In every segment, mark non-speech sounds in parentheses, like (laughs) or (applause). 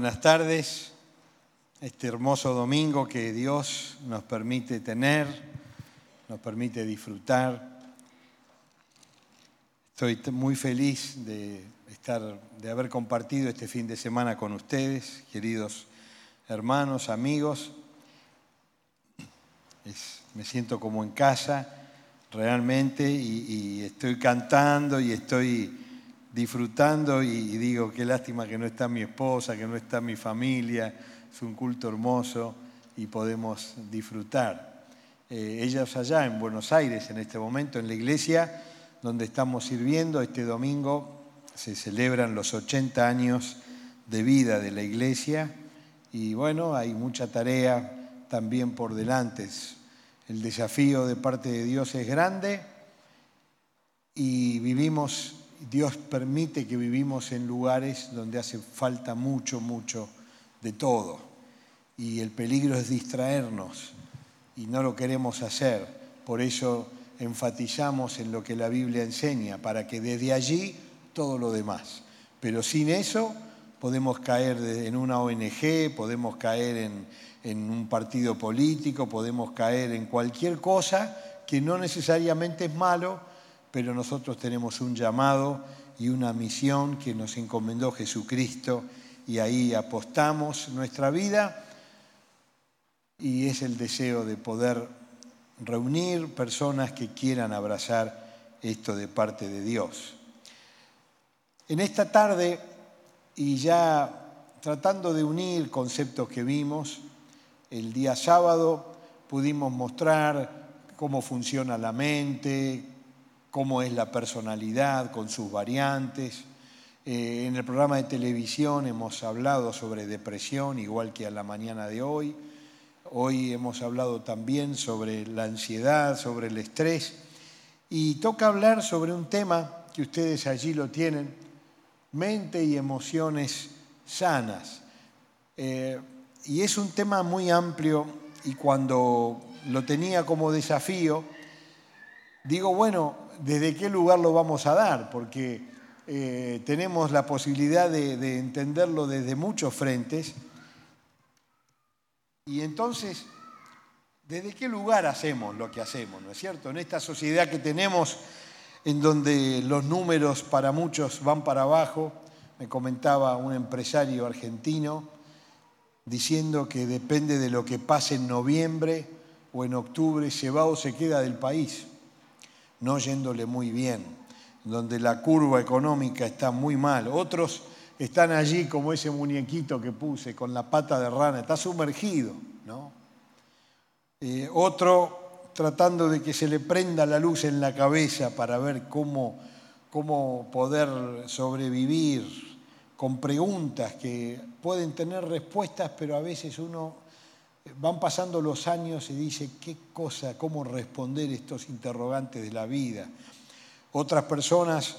buenas tardes. Este hermoso domingo que Dios nos permite tener, nos permite disfrutar. Estoy muy feliz de estar, de haber compartido este fin de semana con ustedes, queridos hermanos, amigos. me siento como en casa realmente y estoy cantando y estoy disfrutando y, digo, qué lástima que no está mi esposa, que no está mi familia, es un culto hermoso y podemos disfrutar. Eh, ellas allá en Buenos Aires en este momento, en la iglesia donde estamos sirviendo, este domingo se celebran los 80 años de vida de la iglesia y bueno, hay mucha tarea también por delante. El desafío de parte de Dios es grande y vivimos Dios permite que vivimos en lugares donde hace falta mucho, mucho de todo. Y el peligro es distraernos y no lo queremos hacer. Por eso enfatizamos en lo que la Biblia enseña, para que desde allí todo lo demás. Pero sin eso podemos caer en una ONG, podemos caer en, en un partido político, podemos caer en cualquier cosa que no necesariamente es malo, pero nosotros tenemos un llamado y una misión que nos encomendó Jesucristo y ahí apostamos nuestra vida y es el deseo de poder reunir personas que quieran abrazar esto de parte de Dios. En esta tarde, y ya tratando de unir conceptos que vimos, el día sábado pudimos mostrar cómo funciona la mente, cómo es la personalidad con sus variantes. Eh, en el programa de televisión hemos hablado sobre depresión, igual que a la mañana de hoy. Hoy hemos hablado también sobre la ansiedad, sobre el estrés. Y toca hablar sobre un tema que ustedes allí lo tienen, mente y emociones sanas. Eh, y es un tema muy amplio y cuando lo tenía como desafío, digo, bueno, desde qué lugar lo vamos a dar, porque eh, tenemos la posibilidad de, entenderlo desde muchos frentes. Y entonces, ¿desde qué lugar hacemos lo que hacemos? ¿No es cierto? En esta sociedad que tenemos, en donde los números para muchos van para abajo, me comentaba un empresario argentino diciendo que depende de lo que pase en noviembre o en octubre, se va o se queda del país no yéndole muy bien, donde la curva económica está muy mal. Otros están allí como ese muñequito que puse con la pata de rana, está sumergido, ¿no? Eh, otro tratando de que se le prenda la luz en la cabeza para ver cómo, cómo poder sobrevivir con preguntas que pueden tener respuestas, pero a veces uno van pasando los años y dice, ¿qué cosa, cómo responder estos interrogantes de la vida? Otras personas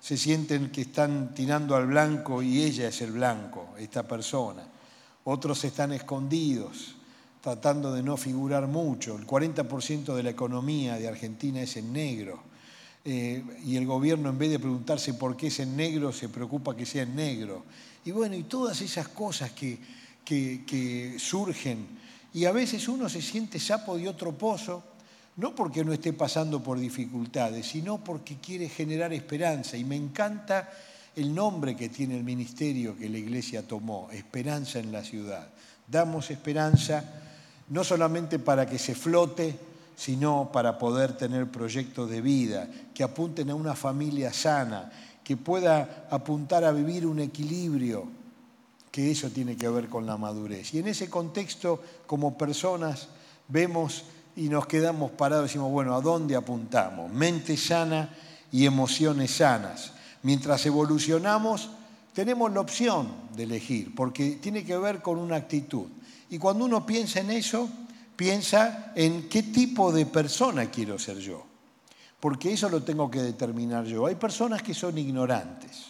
se sienten que están tirando al blanco y ella es el blanco, esta persona. Otros están escondidos, tratando de no figurar mucho. El 40% de la economía de Argentina es en negro. Eh, y el gobierno, en vez de preguntarse por qué es en negro, se preocupa que sea en negro. Y bueno, y todas esas cosas que, que, surgen. Y a veces uno se siente sapo de otro pozo, no porque no esté pasando por dificultades, sino porque quiere generar esperanza. Y me encanta el nombre que tiene el ministerio que la iglesia tomó, Esperanza en la ciudad. Damos esperanza no solamente para que se flote, sino para poder tener proyectos de vida que apunten a una familia sana, que pueda apuntar a vivir un equilibrio que eso tiene que ver con la madurez. Y en ese contexto, como personas, vemos y nos quedamos parados y decimos, bueno, ¿a dónde apuntamos? Mente sana y emociones sanas. Mientras evolucionamos, tenemos la opción de elegir, porque tiene que ver con una actitud. Y cuando uno piensa en eso, piensa en qué tipo de persona quiero ser yo, porque eso lo tengo que determinar yo. Hay personas que son ignorantes.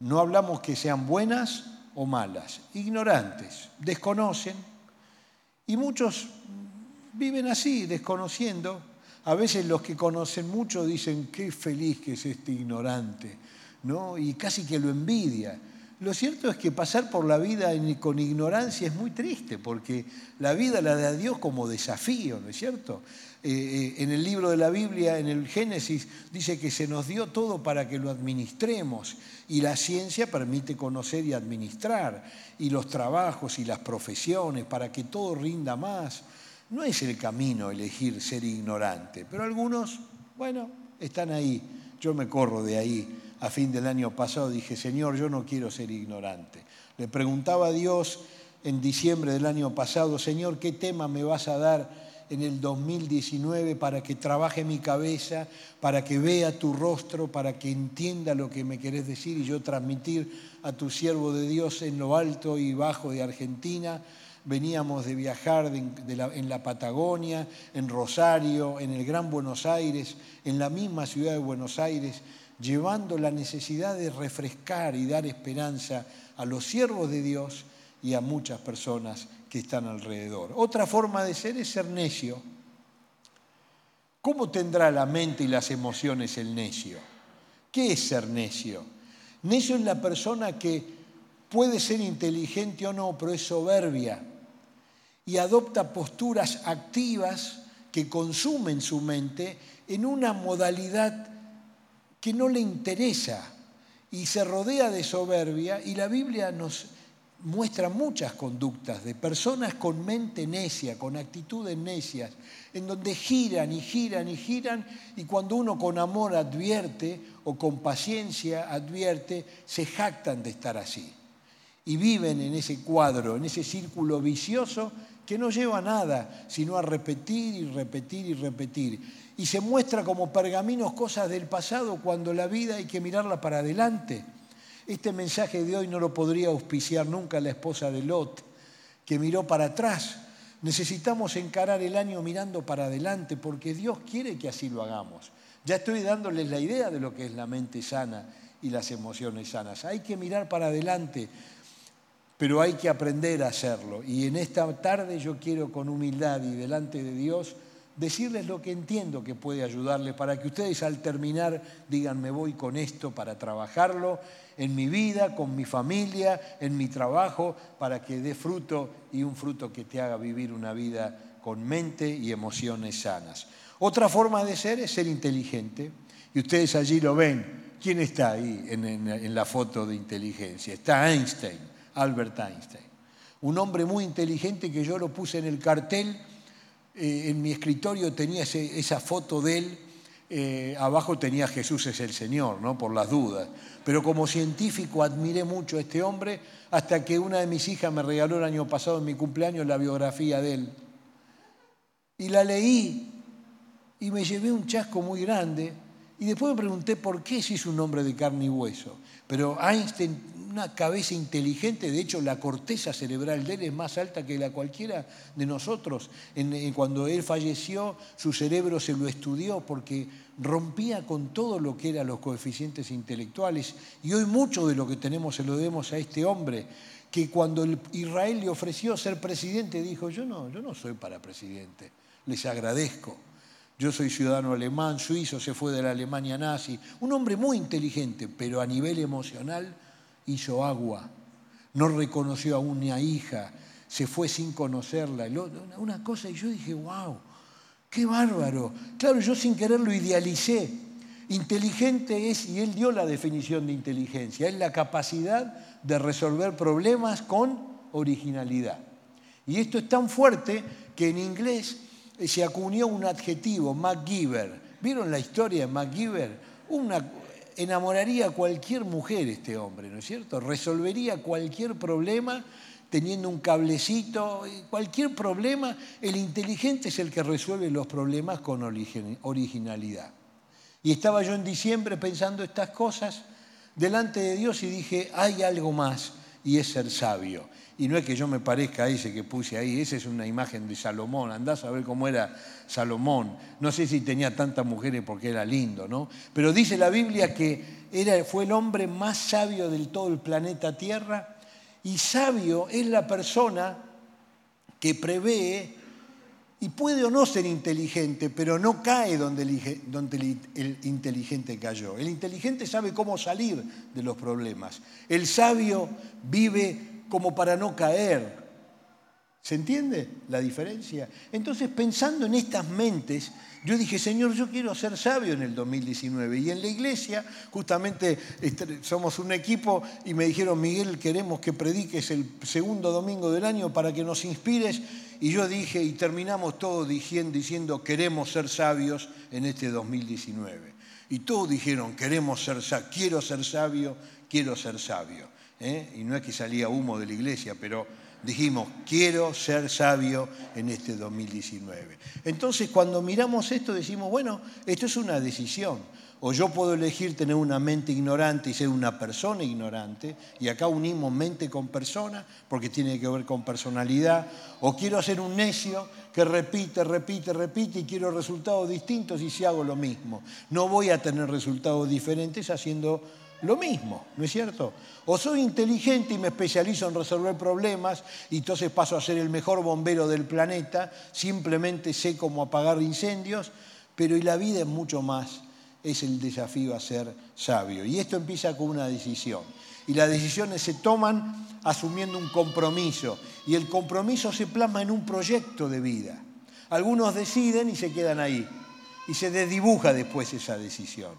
No hablamos que sean buenas o malas, ignorantes, desconocen y muchos viven así, desconociendo. A veces los que conocen mucho dicen qué feliz que es este ignorante, ¿no? Y casi que lo envidia. Lo cierto es que pasar por la vida con ignorancia es muy triste, porque la vida la da Dios como desafío, ¿no es cierto? Eh, eh, en el libro de la Biblia, en el Génesis, dice que se nos dio todo para que lo administremos y la ciencia permite conocer y administrar, y los trabajos y las profesiones para que todo rinda más. No es el camino elegir ser ignorante, pero algunos, bueno, están ahí. Yo me corro de ahí a fin del año pasado, dije, Señor, yo no quiero ser ignorante. Le preguntaba a Dios en diciembre del año pasado, Señor, ¿qué tema me vas a dar en el 2019 para que trabaje mi cabeza, para que vea tu rostro, para que entienda lo que me querés decir y yo transmitir a tu siervo de Dios en lo alto y bajo de Argentina? Veníamos de viajar en la Patagonia, en Rosario, en el Gran Buenos Aires, en la misma ciudad de Buenos Aires, llevando la necesidad de refrescar y dar esperanza a los siervos de Dios y a muchas personas que están alrededor. Otra forma de ser es ser necio. ¿Cómo tendrá la mente y las emociones el necio? ¿Qué es ser necio? Necio es la persona que puede ser inteligente o no, pero es soberbia y adopta posturas activas que consumen su mente en una modalidad que no le interesa y se rodea de soberbia y la Biblia nos muestra muchas conductas de personas con mente necia, con actitudes necias, en donde giran y giran y giran y cuando uno con amor advierte o con paciencia advierte, se jactan de estar así. Y viven en ese cuadro, en ese círculo vicioso que no lleva a nada, sino a repetir y repetir y repetir y se muestra como pergaminos cosas del pasado cuando la vida hay que mirarla para adelante. Este mensaje de hoy no lo podría auspiciar nunca la esposa de Lot, que miró para atrás. Necesitamos encarar el año mirando para adelante porque Dios quiere que así lo hagamos. Ya estoy dándoles la idea de lo que es la mente sana y las emociones sanas. Hay que mirar para adelante, pero hay que aprender a hacerlo. Y en esta tarde yo quiero con humildad y delante de Dios decirles lo que entiendo que puede ayudarles para que ustedes al terminar digan me voy con esto para trabajarlo en mi vida, con mi familia, en mi trabajo, para que dé fruto y un fruto que te haga vivir una vida con mente y emociones sanas. Otra forma de ser es ser inteligente y ustedes allí lo ven. ¿Quién está ahí en, en la foto de inteligencia? Está Einstein, Albert Einstein. Un hombre muy inteligente que yo lo puse en el cartel eh, en mi escritorio tenía esa foto de él, eh, abajo tenía Jesús es el Señor, ¿no? por las dudas. Pero como científico admiré mucho a este hombre hasta que una de mis hijas me regaló el año pasado en mi cumpleaños la biografía de él. Y la leí y me llevé un chasco muy grande y después me pregunté por qué si es un hombre de carne y hueso. Pero Einstein una cabeza inteligente, de hecho la corteza cerebral de él es más alta que la cualquiera de nosotros. cuando él falleció, su cerebro se lo estudió porque rompía con todo lo que eran los coeficientes intelectuales. Y hoy mucho de lo que tenemos se lo debemos a este hombre, que cuando Israel le ofreció ser presidente, dijo, yo no, yo no soy para presidente, les agradezco. Yo soy ciudadano alemán, suizo, se fue de la Alemania nazi. Un hombre muy inteligente, pero a nivel emocional hizo agua, no reconoció a una hija, se fue sin conocerla. Una cosa, y yo dije, wow, qué bárbaro. Claro, yo sin querer lo idealicé. Inteligente es, y él dio la definición de inteligencia, es la capacidad de resolver problemas con originalidad. Y esto es tan fuerte que en inglés se acuñó un adjetivo, MacGyver. ¿Vieron la historia de MacGyver? Una, enamoraría a cualquier mujer este hombre, ¿no es cierto? Resolvería cualquier problema teniendo un cablecito, cualquier problema. El inteligente es el que resuelve los problemas con originalidad. Y estaba yo en diciembre pensando estas cosas delante de Dios y dije, hay algo más y es ser sabio. Y no es que yo me parezca a ese que puse ahí, esa es una imagen de Salomón, andás a ver cómo era Salomón. No sé si tenía tantas mujeres porque era lindo, ¿no? Pero dice la Biblia que era, fue el hombre más sabio del todo el planeta Tierra y sabio es la persona que prevé y puede o no ser inteligente, pero no cae donde el, inteligente cayó. El inteligente sabe cómo salir de los problemas. El sabio vive como para no caer. ¿Se entiende la diferencia? Entonces, pensando en estas mentes, yo dije, Señor, yo quiero ser sabio en el 2019. Y en la iglesia, justamente este, somos un equipo y me dijeron, Miguel, queremos que prediques el segundo domingo del año para que nos inspires y yo dije, y terminamos todos diciendo, queremos ser sabios en este 2019. Y todos dijeron, queremos ser quiero ser sabio, quiero ser sabio. ¿Eh? Y no es que salía humo de la iglesia, pero dijimos, quiero ser sabio en este 2019. Entonces, cuando miramos esto, decimos, bueno, esto es una decisión. O yo puedo elegir tener una mente ignorante y ser una persona ignorante, y acá unimos mente con persona, porque tiene que ver con personalidad, o quiero ser un necio que repite, repite, repite y quiero resultados distintos y si hago lo mismo. No voy a tener resultados diferentes haciendo lo mismo, ¿no es cierto? O soy inteligente y me especializo en resolver problemas y entonces paso a ser el mejor bombero del planeta, simplemente sé cómo apagar incendios, pero y la vida es mucho más es el desafío a ser sabio. Y esto empieza con una decisión. Y las decisiones se toman asumiendo un compromiso. Y el compromiso se plasma en un proyecto de vida. Algunos deciden y se quedan ahí. Y se desdibuja después esa decisión.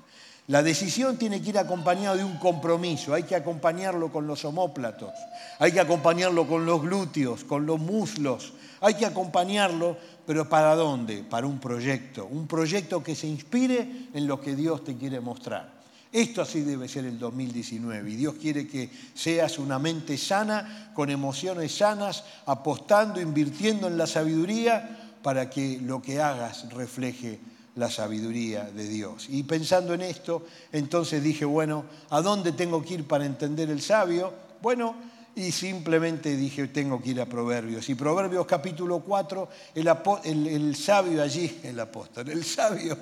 La decisión tiene que ir acompañada de un compromiso, hay que acompañarlo con los homóplatos, hay que acompañarlo con los glúteos, con los muslos, hay que acompañarlo, pero ¿para dónde? Para un proyecto, un proyecto que se inspire en lo que Dios te quiere mostrar. Esto así debe ser el 2019 y Dios quiere que seas una mente sana, con emociones sanas, apostando, invirtiendo en la sabiduría para que lo que hagas refleje la sabiduría de Dios. Y pensando en esto, entonces dije, bueno, ¿a dónde tengo que ir para entender el sabio? Bueno, y simplemente dije, tengo que ir a Proverbios. Y Proverbios capítulo 4, el, sabio allí, (laughs) el apóstol, el sabio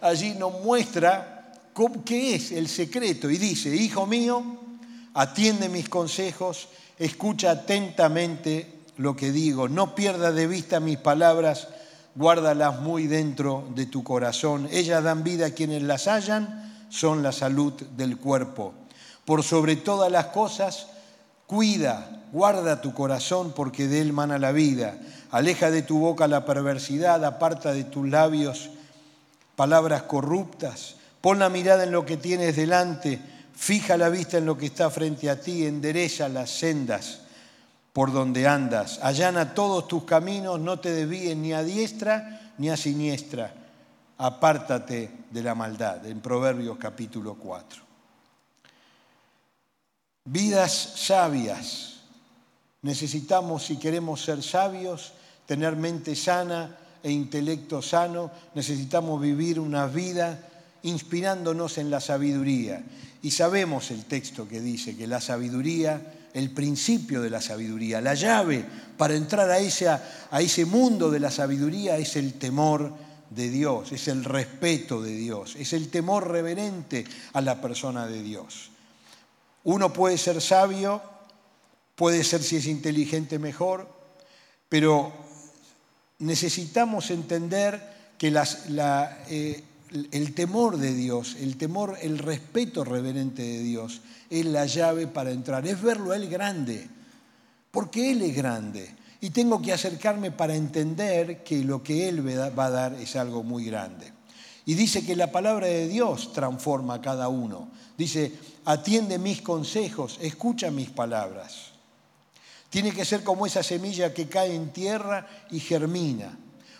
allí nos muestra qué es el secreto. Y dice, hijo mío, atiende mis consejos, escucha atentamente lo que digo, no pierdas de vista mis palabras, guárdalas muy dentro de tu corazón. Ellas dan vida a quienes las hallan, son la salud del cuerpo. Por sobre todas las cosas, cuida, guarda tu corazón porque de él mana la vida. Aleja de tu boca la perversidad, aparta de tus labios palabras corruptas. Pon la mirada en lo que tienes delante, fija la vista en lo que está frente a ti, endereza las sendas por donde andas. Allana todos tus caminos, no te desvíes ni a diestra ni a siniestra. Apártate de la maldad, en Proverbios capítulo 4. Vidas sabias. Necesitamos, si queremos ser sabios, tener mente sana e intelecto sano, necesitamos vivir una vida inspirándonos en la sabiduría. Y sabemos el texto que dice que la sabiduría el principio de la sabiduría. La llave para entrar a ese, a ese mundo de la sabiduría es el temor de Dios, es el respeto de Dios, es el temor reverente a la persona de Dios. Uno puede ser sabio, puede ser si es inteligente mejor, pero necesitamos entender que las, la, eh, el temor de Dios, el temor, el respeto reverente de Dios es la llave para entrar, es verlo a Él grande, porque Él es grande. Y tengo que acercarme para entender que lo que Él va a dar es algo muy grande. Y dice que la palabra de Dios transforma a cada uno. Dice, atiende mis consejos, escucha mis palabras. Tiene que ser como esa semilla que cae en tierra y germina.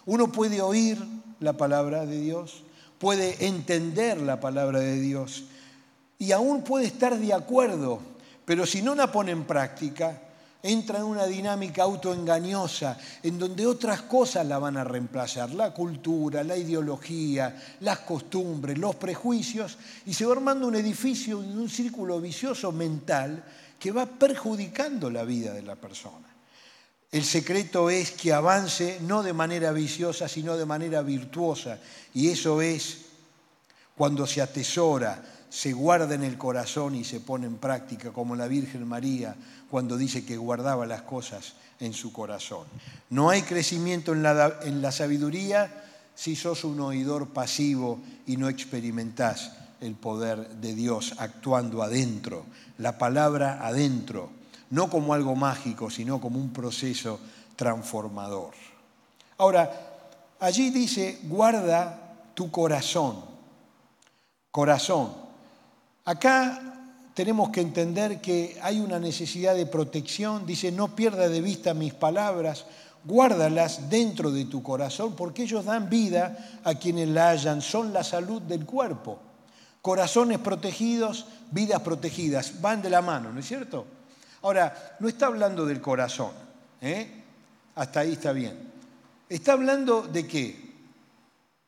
Uno puede oír la palabra de Dios, puede entender la palabra de Dios y aún puede estar de acuerdo, pero si no la pone en práctica, entra en una dinámica autoengañosa en donde otras cosas la van a reemplazar, la cultura, la ideología, las costumbres, los prejuicios, y se va armando un edificio, un círculo vicioso mental que va perjudicando la vida de la persona. El secreto es que avance no de manera viciosa, sino de manera virtuosa. Y eso es cuando se atesora, se guarda en el corazón y se pone en práctica, como la Virgen María cuando dice que guardaba las cosas en su corazón. No hay crecimiento en la, sabiduría si sos un oidor pasivo y no experimentás el poder de Dios actuando adentro, la palabra adentro, no como algo mágico, sino como un proceso transformador. Ahora, allí dice, guarda tu corazón, corazón. Acá tenemos que entender que hay una necesidad de protección, dice, no pierda de vista mis palabras, guárdalas dentro de tu corazón, porque ellos dan vida a quienes la hallan, son la salud del cuerpo. Corazones protegidos, vidas protegidas, van de la mano, ¿no es cierto? Ahora, no está hablando del corazón, ¿eh? hasta ahí está bien. Está hablando de qué?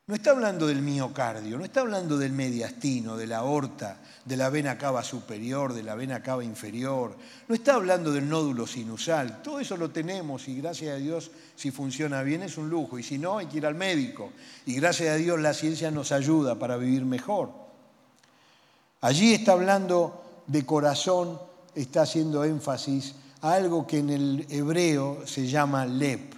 No está hablando del miocardio, no está hablando del mediastino, de la aorta, de la vena cava superior, de la vena cava inferior, no está hablando del nódulo sinusal, todo eso lo tenemos y gracias a Dios si funciona bien es un lujo y si no hay que ir al médico y gracias a Dios la ciencia nos ayuda para vivir mejor. Allí está hablando de corazón, está haciendo énfasis a algo que en el hebreo se llama lep.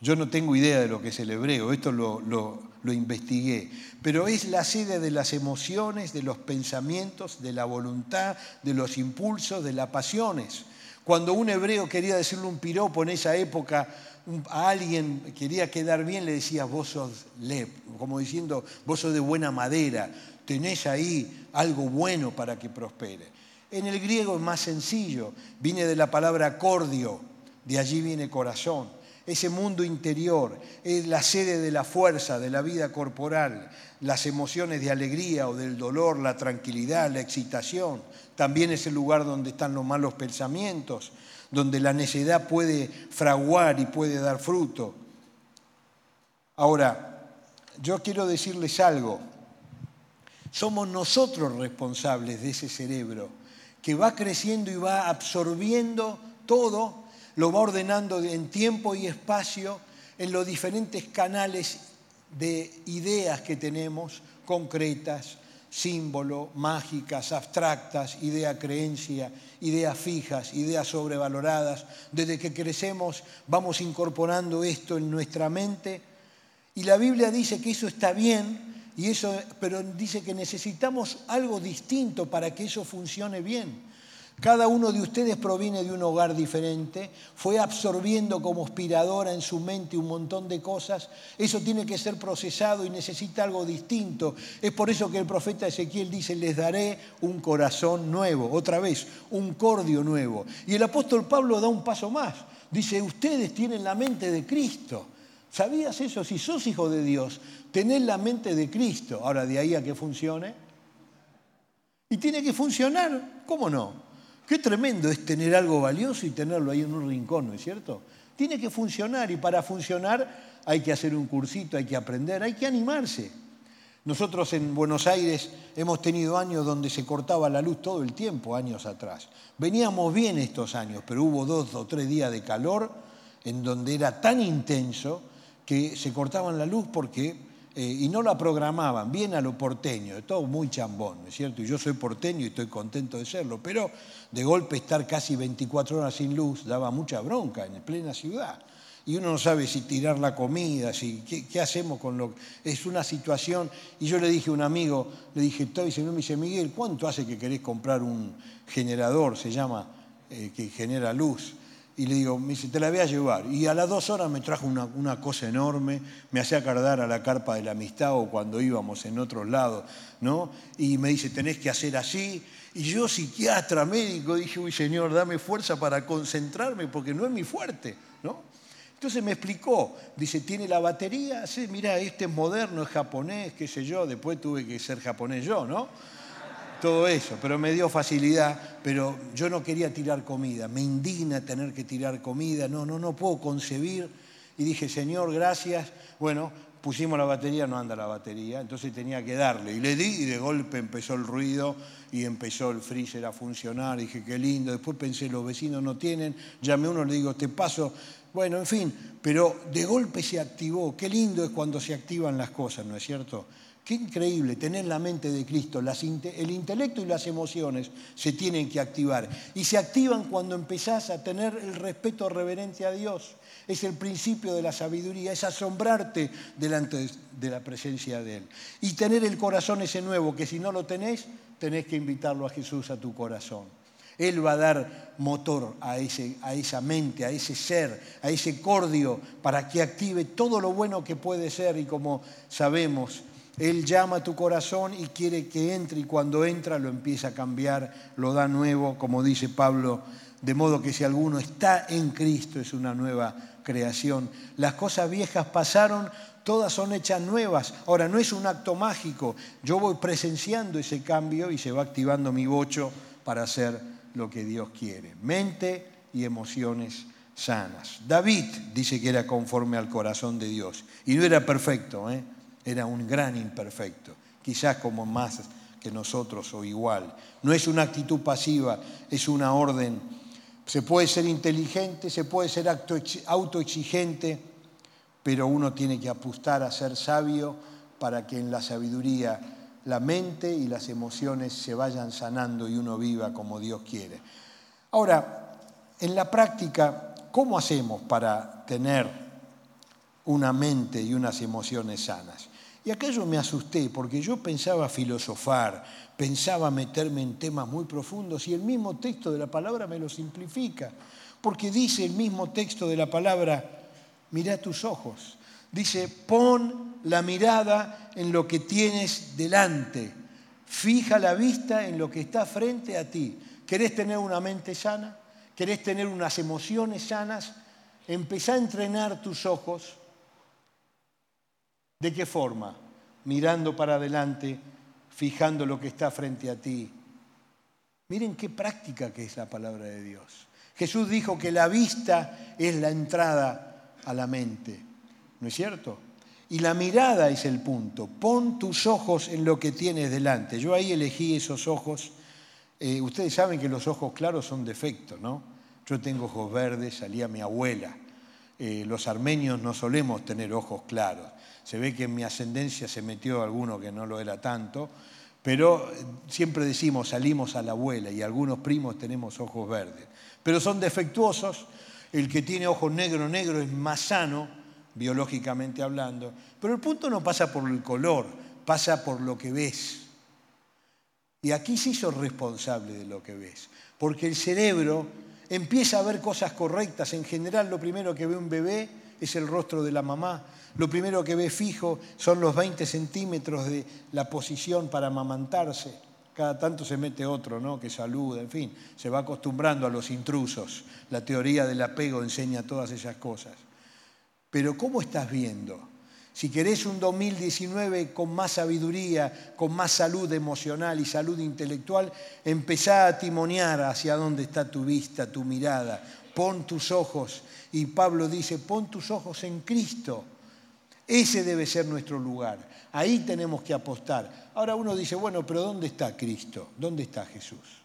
Yo no tengo idea de lo que es el hebreo, esto lo, investigué, pero es la sede de las emociones, de los pensamientos, de la voluntad, de los impulsos, de las pasiones. Cuando un hebreo quería decirle un piropo en esa época a alguien quería quedar bien, le decía, vos sos lep, como diciendo, vos sos de buena madera, tenés ahí algo bueno para que prospere. En el griego es más sencillo, viene de la palabra cordio, de allí viene corazón ese mundo interior, es la sede de la fuerza, de la vida corporal, las emociones de alegría o del dolor, la tranquilidad, la excitación. También es el lugar donde están los malos pensamientos, donde la necedad puede fraguar y puede dar fruto. Ahora, yo quiero decirles algo. Somos nosotros responsables de ese cerebro que va creciendo y va absorbiendo todo lo va ordenando en tiempo y espacio en los diferentes canales de ideas que tenemos, concretas, símbolo, mágicas, abstractas, idea creencia, ideas fijas, ideas sobrevaloradas. Desde que crecemos vamos incorporando esto en nuestra mente y la Biblia dice que eso está bien, y eso, pero dice que necesitamos algo distinto para que eso funcione bien. Cada uno de ustedes proviene de un hogar diferente, fue absorbiendo como aspiradora en su mente un montón de cosas. Eso tiene que ser procesado y necesita algo distinto. Es por eso que el profeta Ezequiel dice, les daré un corazón nuevo, otra vez, un cordio nuevo. Y el apóstol Pablo da un paso más. Dice, ustedes tienen la mente de Cristo. ¿Sabías eso? Si sos hijo de Dios, tenés la mente de Cristo. Ahora, de ahí a que funcione. Y tiene que funcionar, ¿cómo no? Qué tremendo es tener algo valioso y tenerlo ahí en un rincón, ¿no es cierto? Tiene que funcionar y para funcionar hay que hacer un cursito, hay que aprender, hay que animarse. Nosotros en Buenos Aires hemos tenido años donde se cortaba la luz todo el tiempo, años atrás. Veníamos bien estos años, pero hubo dos o tres días de calor en donde era tan intenso que se cortaban la luz porque eh, y no la programaban, bien a lo porteño, todo muy chambón, ¿no es cierto? Y yo soy porteño y estoy contento de serlo, pero de golpe estar casi 24 horas sin luz daba mucha bronca en plena ciudad. Y uno no sabe si tirar la comida, si, ¿qué, hacemos con lo Es una situación, y yo le dije a un amigo, le dije, estoy, me dice, Miguel, ¿cuánto hace que querés comprar un generador, se llama, eh, que genera luz? Y le digo, me dice, te la voy a llevar. Y a las dos horas me trajo una, cosa enorme, me hacía acordar a la carpa de la amistad o cuando íbamos en otros lados, ¿no? Y me dice, tenés que hacer así. Y yo, psiquiatra, médico, dije, uy, Señor, dame fuerza para concentrarme porque no es mi fuerte, ¿no? Entonces me explicó, dice, ¿tiene la batería? Sí, mira, este es moderno, es japonés, qué sé yo, después tuve que ser japonés yo, ¿no? Todo eso, pero me dio facilidad, pero yo no quería tirar comida, me indigna tener que tirar comida, no, no, no puedo concebir. Y dije, Señor, gracias. Bueno, pusimos la batería, no anda la batería, entonces tenía que darle. Y le di y de golpe empezó el ruido y empezó el freezer a funcionar. Dije, qué lindo. Después pensé, los vecinos no tienen. Llamé a uno, le digo, te paso. Bueno, en fin, pero de golpe se activó. Qué lindo es cuando se activan las cosas, ¿no es cierto? Qué increíble tener la mente de Cristo. el intelecto y las emociones se tienen que activar. Y se activan cuando empezás a tener el respeto reverente a Dios. Es el principio de la sabiduría, es asombrarte delante de la presencia de Él. Y tener el corazón ese nuevo, que si no lo tenés, tenés que invitarlo a Jesús a tu corazón. Él va a dar motor a, ese, a esa mente, a ese ser, a ese cordio, para que active todo lo bueno que puede ser y como sabemos, él llama a tu corazón y quiere que entre y cuando entra lo empieza a cambiar, lo da nuevo, como dice Pablo, de modo que si alguno está en Cristo es una nueva creación. Las cosas viejas pasaron, todas son hechas nuevas. Ahora, no es un acto mágico, yo voy presenciando ese cambio y se va activando mi bocho para hacer lo que Dios quiere. Mente y emociones sanas. David dice que era conforme al corazón de Dios y no era perfecto, ¿eh? Era un gran imperfecto, quizás como más que nosotros o igual. No es una actitud pasiva, es una orden. Se puede ser inteligente, se puede ser autoexigente, pero uno tiene que apostar a ser sabio para que en la sabiduría la mente y las emociones se vayan sanando y uno viva como Dios quiere. Ahora, en la práctica, ¿cómo hacemos para tener una mente y unas emociones sanas? Y yo me asusté porque yo pensaba filosofar, pensaba meterme en temas muy profundos y el mismo texto de la palabra me lo simplifica. Porque dice el mismo texto de la palabra, mira tus ojos. Dice, pon la mirada en lo que tienes delante. Fija la vista en lo que está frente a ti. ¿Querés tener una mente sana? ¿Querés tener unas emociones sanas? Empezá a entrenar tus ojos ¿De qué forma? Mirando para adelante, fijando lo que está frente a ti. Miren qué práctica que es la palabra de Dios. Jesús dijo que la vista es la entrada a la mente, ¿no es cierto? Y la mirada es el punto. Pon tus ojos en lo que tienes delante. Yo ahí elegí esos ojos. Eh, ustedes saben que los ojos claros son defectos, ¿no? Yo tengo ojos verdes, salía mi abuela. Eh, los armenios no solemos tener ojos claros. Se ve que en mi ascendencia se metió alguno que no lo era tanto, pero siempre decimos salimos a la abuela y algunos primos tenemos ojos verdes. Pero son defectuosos, el que tiene ojos negro negro es más sano, biológicamente hablando, pero el punto no pasa por el color, pasa por lo que ves. Y aquí sí sos responsable de lo que ves, porque el cerebro empieza a ver cosas correctas. En general lo primero que ve un bebé es el rostro de la mamá, lo primero que ve fijo son los 20 centímetros de la posición para amamantarse. Cada tanto se mete otro, ¿no? Que saluda, en fin, se va acostumbrando a los intrusos. La teoría del apego enseña todas esas cosas. Pero ¿cómo estás viendo? Si querés un 2019 con más sabiduría, con más salud emocional y salud intelectual, empezá a timonear hacia dónde está tu vista, tu mirada. Pon tus ojos. Y Pablo dice, pon tus ojos en Cristo ese debe ser nuestro lugar. Ahí tenemos que apostar. Ahora uno dice, bueno, pero ¿dónde está Cristo? ¿Dónde está Jesús?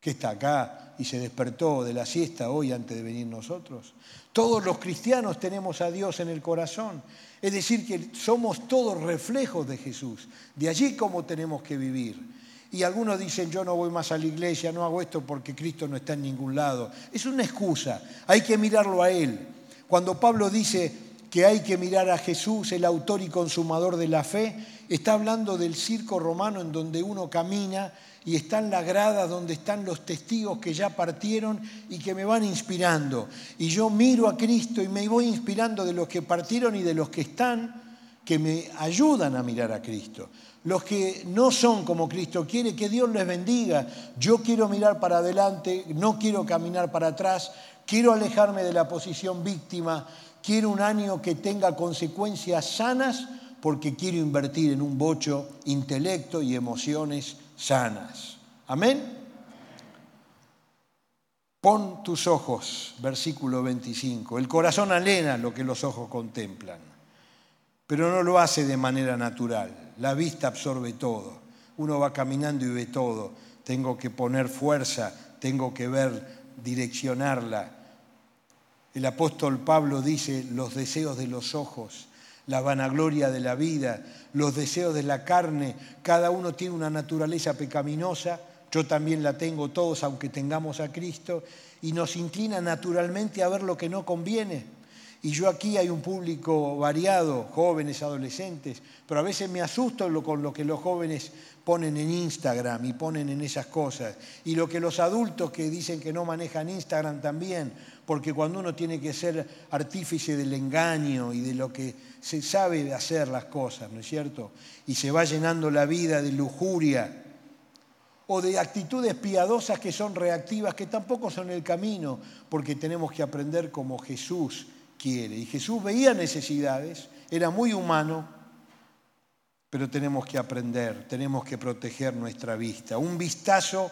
¿Que está acá y se despertó de la siesta hoy antes de venir nosotros? Todos los cristianos tenemos a Dios en el corazón. Es decir, que somos todos reflejos de Jesús. De allí cómo tenemos que vivir. Y algunos dicen, yo no voy más a la iglesia, no hago esto porque Cristo no está en ningún lado. Es una excusa, hay que mirarlo a Él. Cuando Pablo dice, que hay que mirar a Jesús, el autor y consumador de la fe, está hablando del circo romano en donde uno camina y están las gradas donde están los testigos que ya partieron y que me van inspirando. Y yo miro a Cristo y me voy inspirando de los que partieron y de los que están, que me ayudan a mirar a Cristo. Los que no son como Cristo quiere, que Dios les bendiga. Yo quiero mirar para adelante, no quiero caminar para atrás, quiero alejarme de la posición víctima Quiero un año que tenga consecuencias sanas porque quiero invertir en un bocho intelecto y emociones sanas. Amén. Pon tus ojos, versículo 25. El corazón alena lo que los ojos contemplan, pero no lo hace de manera natural. La vista absorbe todo. Uno va caminando y ve todo. Tengo que poner fuerza, tengo que ver, direccionarla el apóstol Pablo dice los deseos de los ojos, la vanagloria de la vida, los deseos de la carne, cada uno tiene una naturaleza pecaminosa, yo también la tengo todos aunque tengamos a Cristo, y nos inclina naturalmente a ver lo que no conviene. Y yo aquí hay un público variado, jóvenes, adolescentes, pero a veces me asusto con lo que los jóvenes ponen en Instagram y ponen en esas cosas. Y lo que los adultos que dicen que no manejan Instagram también, porque cuando uno tiene que ser artífice del engaño y de lo que se sabe hacer las cosas, ¿no es cierto? Y se va llenando la vida de lujuria o de actitudes piadosas que son reactivas, que tampoco son el camino, porque tenemos que aprender como Jesús quiere. Y Jesús veía necesidades, era muy humano, pero tenemos que aprender, tenemos que proteger nuestra vista. Un vistazo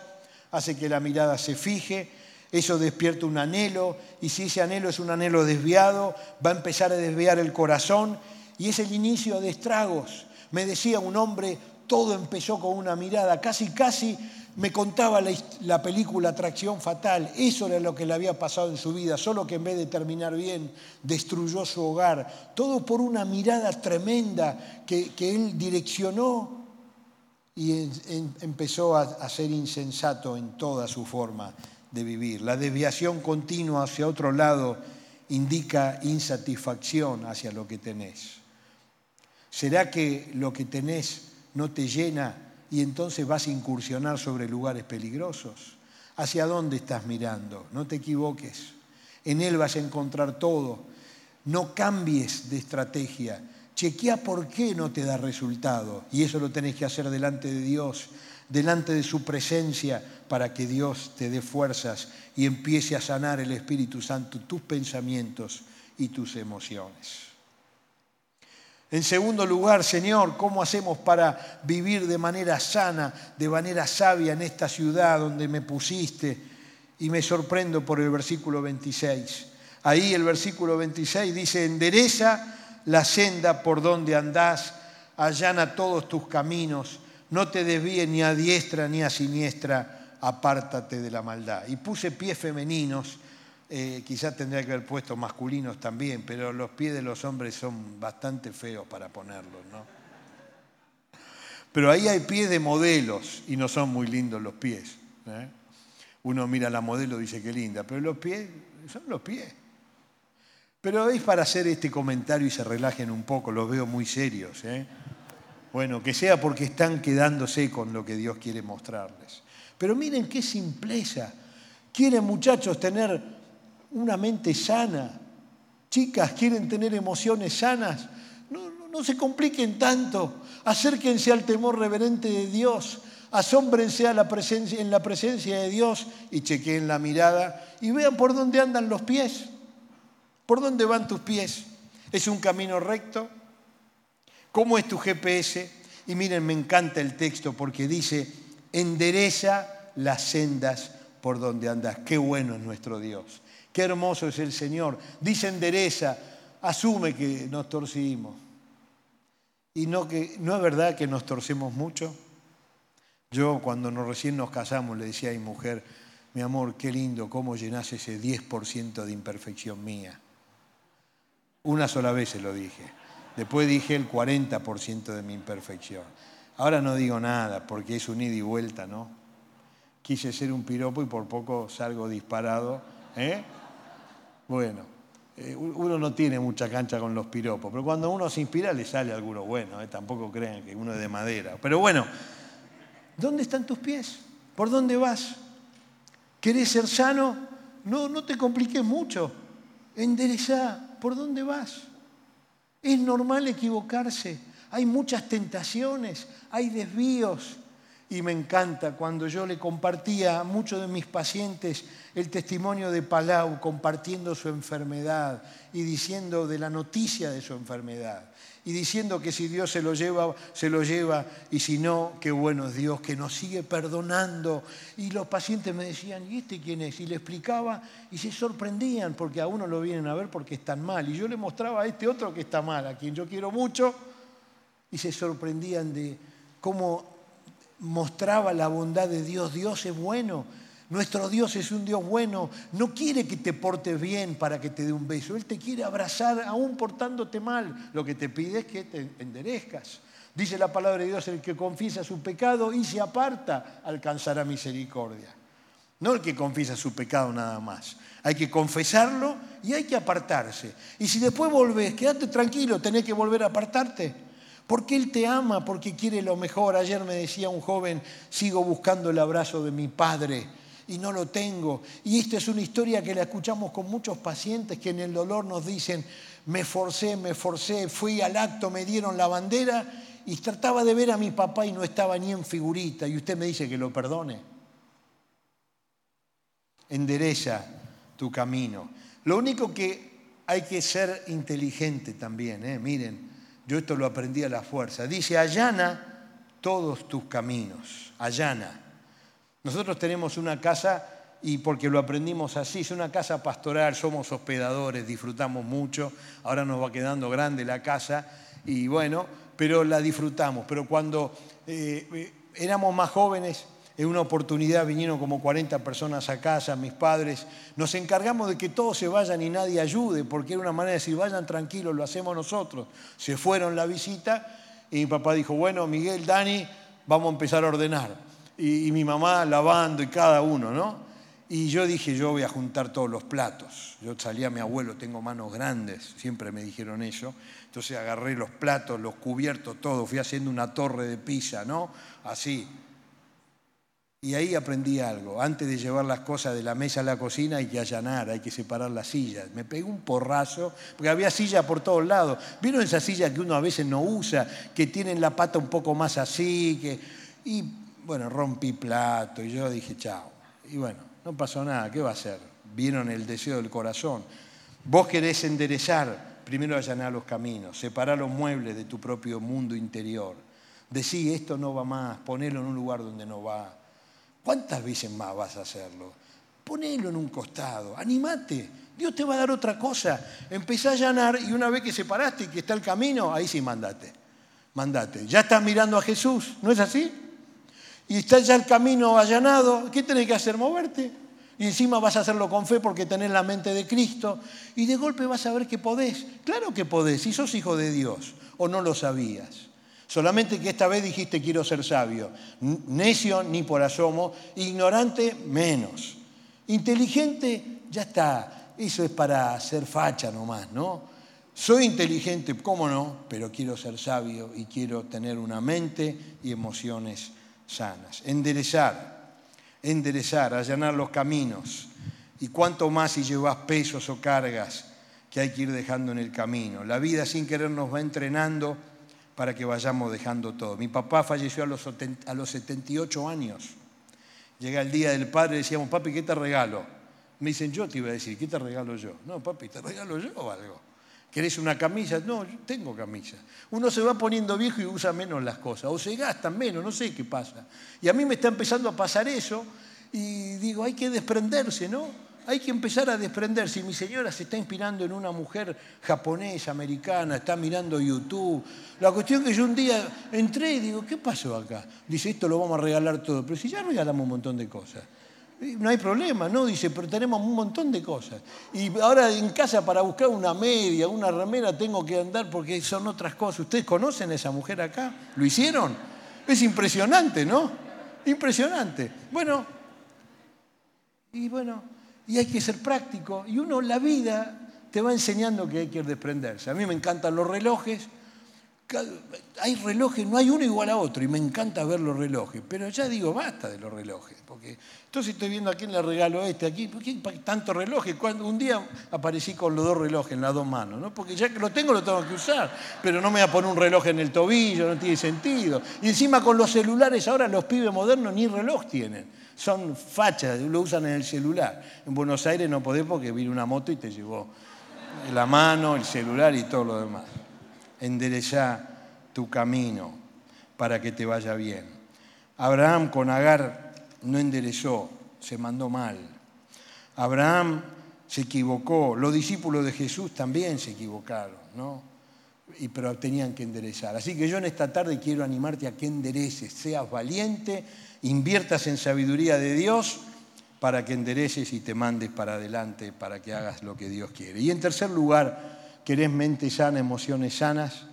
hace que la mirada se fije, eso despierta un anhelo, y si ese anhelo es un anhelo desviado, va a empezar a desviar el corazón, y es el inicio de estragos. Me decía un hombre, todo empezó con una mirada, casi, casi me contaba la, película Atracción Fatal, eso era lo que le había pasado en su vida, solo que en vez de terminar bien, destruyó su hogar, todo por una mirada tremenda que, él direccionó y empezó a ser insensato en toda su forma de vivir. La desviación continua hacia otro lado indica insatisfacción hacia lo que tenés. ¿Será que lo que tenés no te llena y entonces vas a incursionar sobre lugares peligrosos. ¿Hacia dónde estás mirando? No te equivoques. En Él vas a encontrar todo. No cambies de estrategia. Chequea por qué no te da resultado. Y eso lo tenés que hacer delante de Dios, delante de su presencia, para que Dios te dé fuerzas y empiece a sanar el Espíritu Santo tus pensamientos y tus emociones. En segundo lugar, Señor, ¿cómo hacemos para vivir de manera sana, de manera sabia en esta ciudad donde me pusiste? Y me sorprendo por el versículo 26. Ahí el versículo 26 dice, endereza la senda por donde andás, allana todos tus caminos, no te desvíes ni a diestra ni a siniestra, apártate de la maldad. Y puse pies femeninos eh, quizás tendría que haber puesto masculinos también, pero los pies de los hombres son bastante feos para ponerlos, ¿no? Pero ahí hay pies de modelos y no son muy lindos los pies. ¿eh? Uno mira a la modelo y dice que linda, pero los pies son los pies. Pero es para hacer este comentario y se relajen un poco, los veo muy serios. ¿eh? Bueno, que sea porque están quedándose con lo que Dios quiere mostrarles. Pero miren qué simpleza. Quieren muchachos tener una mente sana. Chicas, quieren tener emociones sanas. No, no, se compliquen tanto. Acérquense al temor reverente de Dios. Asómbrense a la presencia, en la presencia de Dios y chequeen la mirada y vean por dónde andan los pies. ¿Por dónde van tus pies? ¿Es un camino recto? ¿Cómo es tu GPS? Y miren, me encanta el texto porque dice, endereza las sendas por donde andas. Qué bueno es nuestro Dios. Qué hermoso es el Señor. Dice endereza, asume que nos torcimos. Y no, que, no es verdad que nos torcemos mucho. Yo cuando nos, recién nos casamos le decía a mi mujer, mi amor, qué lindo cómo llenás ese 10% de imperfección mía. Una sola vez se lo dije. Después dije el 40% de mi imperfección. Ahora no digo nada porque es un ida y vuelta, ¿no? Quise ser un piropo y por poco salgo disparado. ¿eh? Bueno, eh, uno no tiene mucha cancha con los piropos, pero cuando uno se inspira le sale alguno bueno, eh, tampoco crean que uno es de madera. Pero bueno, ¿dónde están tus pies? ¿Por dónde vas? ¿Querés ser sano? No, no te compliques mucho. Enderezá, ¿por dónde vas? Es normal equivocarse. Hay muchas tentaciones, hay desvíos. Y me encanta cuando yo le compartía a muchos de mis pacientes el testimonio de Palau compartiendo su enfermedad y diciendo de la noticia de su enfermedad. Y diciendo que si Dios se lo lleva, se lo lleva, y si no, qué bueno es Dios, que nos sigue perdonando. Y los pacientes me decían, ¿y este quién es? Y le explicaba y se sorprendían porque a uno lo vienen a ver porque están mal. Y yo le mostraba a este otro que está mal, a quien yo quiero mucho, y se sorprendían de cómo mostraba la bondad de Dios. Dios es bueno. Nuestro Dios es un Dios bueno, no quiere que te portes bien para que te dé un beso, Él te quiere abrazar aún portándote mal. Lo que te pide es que te enderezcas. Dice la palabra de Dios, el que confiesa su pecado y se aparta alcanzará misericordia. No el que confiesa su pecado nada más. Hay que confesarlo y hay que apartarse. Y si después volvés, quédate tranquilo, tenés que volver a apartarte. Porque Él te ama, porque quiere lo mejor. Ayer me decía un joven, sigo buscando el abrazo de mi padre y no lo tengo. Y esta es una historia que la escuchamos con muchos pacientes que en el dolor nos dicen, me forcé, me forcé, fui al acto, me dieron la bandera y trataba de ver a mi papá y no estaba ni en figurita. Y usted me dice que lo perdone. Endereza tu camino. Lo único que hay que ser inteligente también, ¿eh? miren, yo esto lo aprendí a la fuerza. Dice, allana todos tus caminos, allana. Nosotros tenemos una casa y porque lo aprendimos así, es una casa pastoral, somos hospedadores, disfrutamos mucho, ahora nos va quedando grande la casa y bueno, pero la disfrutamos. Pero cuando eh, eh, éramos más jóvenes, en una oportunidad vinieron como 40 personas a casa, mis padres, nos encargamos de que todos se vayan y nadie ayude, porque era una manera de decir, vayan tranquilos, lo hacemos nosotros. Se fueron la visita y mi papá dijo, bueno, Miguel, Dani, vamos a empezar a ordenar y, mi mamá lavando y cada uno, ¿no? Y yo dije, yo voy a juntar todos los platos. Yo salí a mi abuelo, tengo manos grandes, siempre me dijeron eso. Entonces agarré los platos, los cubiertos, todo, fui haciendo una torre de pizza, ¿no? Así. Y ahí aprendí algo. Antes de llevar las cosas de la mesa a la cocina hay que allanar, hay que separar las sillas. Me pegué un porrazo, porque había sillas por todos lados. ¿Vieron esas sillas que uno a veces no usa, que tienen la pata un poco más así? Que... Y bueno, rompí plato y yo dije, chao. Y bueno, no pasó nada, ¿qué va a hacer? Vieron el deseo del corazón. Vos querés enderezar, primero allanar los caminos, separar los muebles de tu propio mundo interior. Decí, esto no va más, ponelo en un lugar donde no va. ¿Cuántas veces más vas a hacerlo? Ponelo en un costado, animate. Dios te va a dar otra cosa. Empezá a allanar y una vez que separaste y que está el camino, ahí sí mandate. Mandate. Ya estás mirando a Jesús, ¿no es así? y está ya el camino allanado, ¿qué tenés que hacer? Moverte. Y encima vas a hacerlo con fe porque tenés la mente de Cristo. Y de golpe vas a ver que podés. Claro que podés, si sos hijo de Dios o no lo sabías. Solamente que esta vez dijiste quiero ser sabio. Necio ni por asomo, ignorante menos. Inteligente, ya está. Eso es para hacer facha nomás, ¿no? Soy inteligente, ¿cómo no? Pero quiero ser sabio y quiero tener una mente y emociones sanas. Enderezar, enderezar, allanar los caminos. Y cuánto más si llevas pesos o cargas que hay que ir dejando en el camino. La vida sin querer nos va entrenando para que vayamos dejando todo. Mi papá falleció a los, a los 78 años. Llega el día del padre y decíamos, papi, ¿qué te regalo? Me dicen, yo te iba a decir, ¿qué te regalo yo? No, papi, ¿te regalo yo o algo? ¿Querés una camisa? No, yo tengo camisa. Uno se va poniendo viejo y usa menos las cosas, o se gastan menos, no sé qué pasa. Y a mí me está empezando a pasar eso y digo, hay que desprenderse, ¿no? Hay que empezar a desprenderse. Y mi señora se está inspirando en una mujer japonesa, americana, está mirando YouTube. La cuestión que yo un día entré y digo, ¿qué pasó acá? Dice, esto lo vamos a regalar todo. Pero si ya regalamos un montón de cosas. No hay problema, ¿no? Dice, pero tenemos un montón de cosas. Y ahora en casa para buscar una media, una remera, tengo que andar porque son otras cosas. ¿Ustedes conocen a esa mujer acá? ¿Lo hicieron? Es impresionante, ¿no? Impresionante. Bueno, y bueno, y hay que ser práctico. Y uno, la vida, te va enseñando que hay que desprenderse. A mí me encantan los relojes, hay relojes, no hay uno igual a otro, y me encanta ver los relojes, pero ya digo, basta de los relojes, porque entonces estoy viendo a quién le regalo este, aquí, ¿por qué tantos relojes? Cuando un día aparecí con los dos relojes en las dos manos, ¿no? porque ya que lo tengo lo tengo que usar, pero no me voy a poner un reloj en el tobillo, no tiene sentido. Y encima con los celulares, ahora los pibes modernos ni reloj tienen, son fachas, lo usan en el celular. En Buenos Aires no podés porque vino una moto y te llevó la mano, el celular y todo lo demás endereza tu camino para que te vaya bien. Abraham con Agar no enderezó, se mandó mal. Abraham se equivocó, los discípulos de Jesús también se equivocaron, ¿no? Y, pero tenían que enderezar. Así que yo en esta tarde quiero animarte a que endereces, seas valiente, inviertas en sabiduría de Dios para que endereces y te mandes para adelante, para que hagas lo que Dios quiere. Y en tercer lugar, querés mente sana, emociones sanas.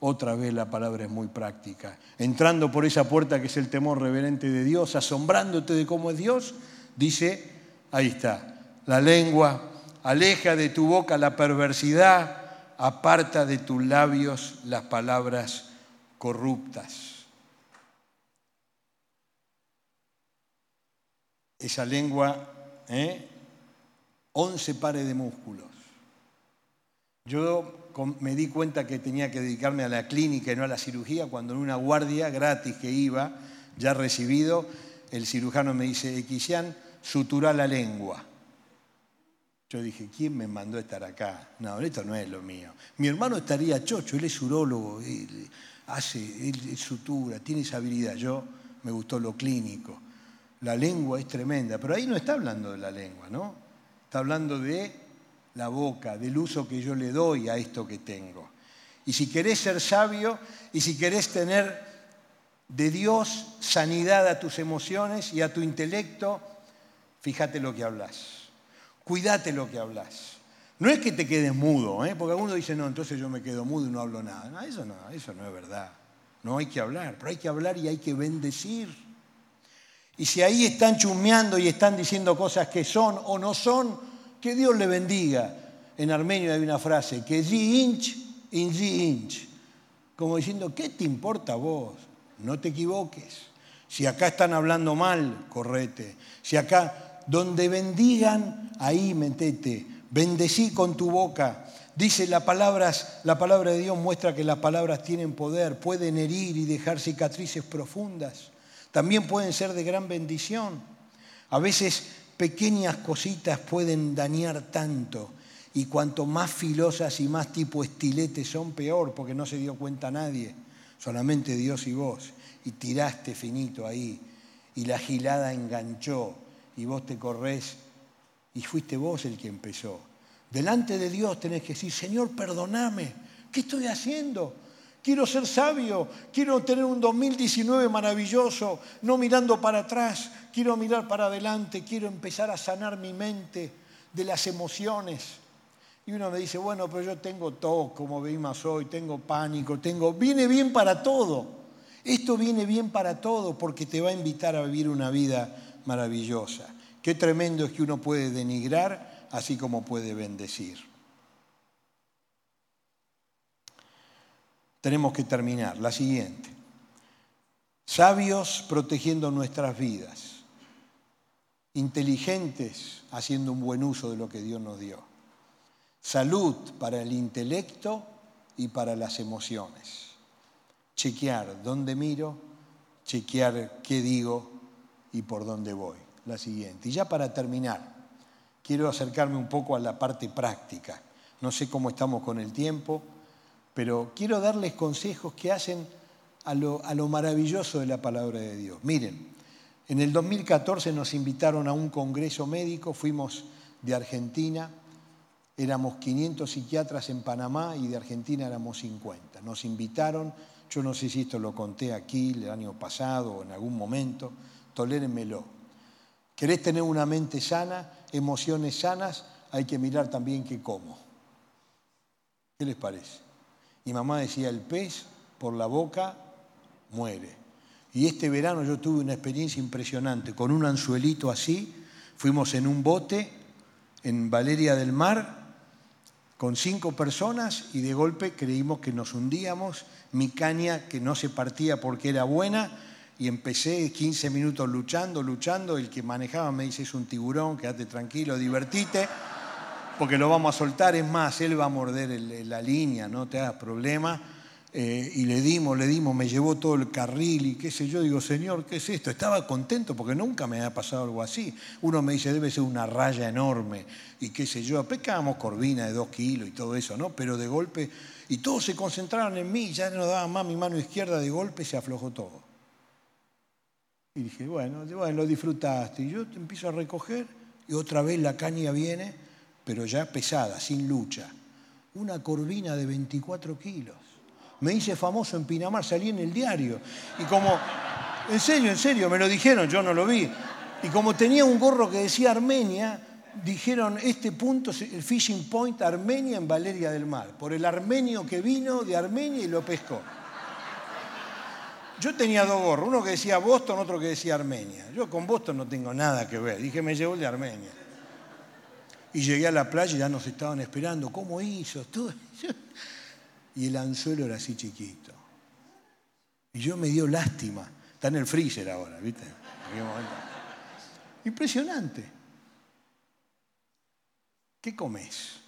Otra vez la palabra es muy práctica. Entrando por esa puerta que es el temor reverente de Dios, asombrándote de cómo es Dios, dice, ahí está, la lengua, aleja de tu boca la perversidad, aparta de tus labios las palabras corruptas. Esa lengua, ¿eh? 11 pares de músculos. Yo me di cuenta que tenía que dedicarme a la clínica y no a la cirugía cuando en una guardia gratis que iba, ya recibido, el cirujano me dice, Equisian, sutura la lengua. Yo dije, ¿quién me mandó a estar acá? No, esto no es lo mío. Mi hermano estaría chocho, él es urólogo, hace, él sutura, tiene esa habilidad. Yo me gustó lo clínico la lengua es tremenda, pero ahí no está hablando de la lengua, ¿no? Está hablando de la boca, del uso que yo le doy a esto que tengo. Y si querés ser sabio y si querés tener de Dios sanidad a tus emociones y a tu intelecto, fíjate lo que hablas. Cuídate lo que hablas. No es que te quedes mudo, ¿eh? porque algunos dicen, no, entonces yo me quedo mudo y no hablo nada. No, eso no, eso no es verdad. No hay que hablar, pero hay que hablar y hay que bendecir. Y si ahí están chumeando y están diciendo cosas que son o no son, que Dios le bendiga. En armenio hay una frase, que di inch, in inch. Como diciendo, ¿qué te importa a vos? No te equivoques. Si acá están hablando mal, correte. Si acá, donde bendigan, ahí metete. Bendecí con tu boca. Dice las palabras, la palabra de Dios muestra que las palabras tienen poder, pueden herir y dejar cicatrices profundas también pueden ser de gran bendición. A veces pequeñas cositas pueden dañar tanto y cuanto más filosas y más tipo estiletes son, peor, porque no se dio cuenta nadie, solamente Dios y vos. Y tiraste finito ahí y la gilada enganchó y vos te corres y fuiste vos el que empezó. Delante de Dios tenés que decir, Señor, perdoname, ¿qué estoy haciendo? Quiero ser sabio, quiero tener un 2019 maravilloso, no mirando para atrás, quiero mirar para adelante, quiero empezar a sanar mi mente de las emociones. Y uno me dice, bueno, pero yo tengo tos, como vimos hoy, tengo pánico, tengo... Viene bien para todo. Esto viene bien para todo porque te va a invitar a vivir una vida maravillosa. Qué tremendo es que uno puede denigrar así como puede bendecir. Tenemos que terminar. La siguiente. Sabios protegiendo nuestras vidas. Inteligentes haciendo un buen uso de lo que Dios nos dio. Salud para el intelecto y para las emociones. Chequear dónde miro, chequear qué digo y por dónde voy. La siguiente. Y ya para terminar, quiero acercarme un poco a la parte práctica. No sé cómo estamos con el tiempo pero quiero darles consejos que hacen a lo, maravilloso de la palabra de Dios. Miren, en el 2014 nos invitaron a un congreso médico, fuimos de Argentina, éramos 500 psiquiatras en Panamá y de Argentina éramos 50. Nos invitaron, yo no sé si esto lo conté aquí el año pasado o en algún momento, tolérenmelo. ¿Querés tener una mente sana, emociones sanas? Hay que mirar también qué como. ¿Qué les parece? Mi mamá decía, el pez por la boca muere. Y este verano yo tuve una experiencia impresionante. Con un anzuelito así, fuimos en un bote en Valeria del Mar con cinco personas y de golpe creímos que nos hundíamos. Mi caña que no se partía porque era buena y empecé 15 minutos luchando, luchando. El que manejaba me dice, es un tiburón, quédate tranquilo, divertite porque lo vamos a soltar, es más, él va a morder la línea, no te hagas problema. Eh, y le dimos, le dimos, me llevó todo el carril y qué sé yo, digo, Señor, ¿qué es esto? Estaba contento porque nunca me había pasado algo así. Uno me dice, debe ser una raya enorme y qué sé yo, pescábamos corvina de dos kilos y todo eso, ¿no? Pero de golpe, y todos se concentraron en mí, ya no daba más mi mano izquierda, de golpe se aflojó todo. Y dije, bueno, bueno, lo disfrutaste. Y yo te empiezo a recoger y otra vez la caña viene pero ya pesada, sin lucha. Una corvina de 24 kilos. Me hice famoso en Pinamar, salí en el diario. Y como, en serio, en serio, me lo dijeron, yo no lo vi. Y como tenía un gorro que decía Armenia, dijeron este punto, el fishing point Armenia en Valeria del Mar, por el armenio que vino de Armenia y lo pescó. Yo tenía dos gorros, uno que decía Boston, otro que decía Armenia. Yo con Boston no tengo nada que ver, dije me llevo el de Armenia. Y llegué a la playa y ya nos estaban esperando, ¿cómo hizo? (laughs) Y el anzuelo era así chiquito. Y yo me dio lástima. Está en el freezer ahora, ¿viste? Impresionante. ¿Qué comes?